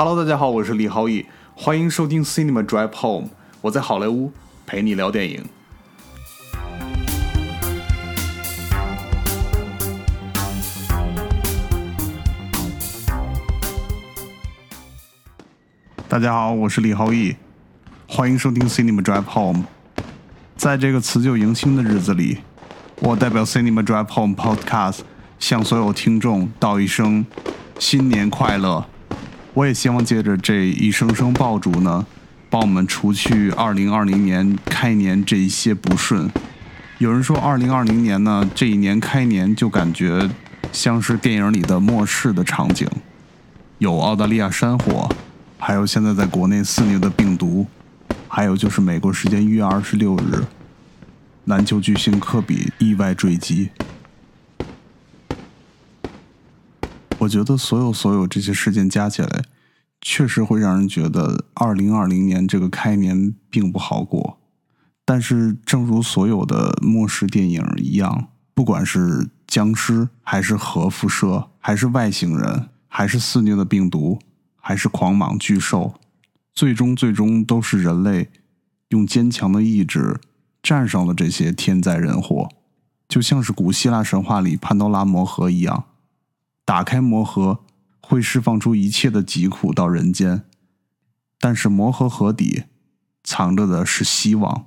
Hello，大家好，我是李浩义，欢迎收听 Cinema Drive Home，我在好莱坞陪你聊电影。大家好，我是李浩义，欢迎收听 Cinema Drive Home。在这个辞旧迎新的日子里，我代表 Cinema Drive Home Podcast 向所有听众道一声新年快乐。我也希望借着这一声声爆竹呢，帮我们除去2020年开年这一些不顺。有人说2020年呢，这一年开年就感觉像是电影里的末世的场景，有澳大利亚山火，还有现在在国内肆虐的病毒，还有就是美国时间一月二十六日，篮球巨星科比意外坠机。我觉得所有所有这些事件加起来，确实会让人觉得二零二零年这个开年并不好过。但是，正如所有的末世电影一样，不管是僵尸，还是核辐射，还是外星人，还是肆虐的病毒，还是狂蟒巨兽，最终最终都是人类用坚强的意志战胜了这些天灾人祸，就像是古希腊神话里潘多拉魔盒一样。打开魔盒，会释放出一切的疾苦到人间，但是魔盒盒底藏着的是希望。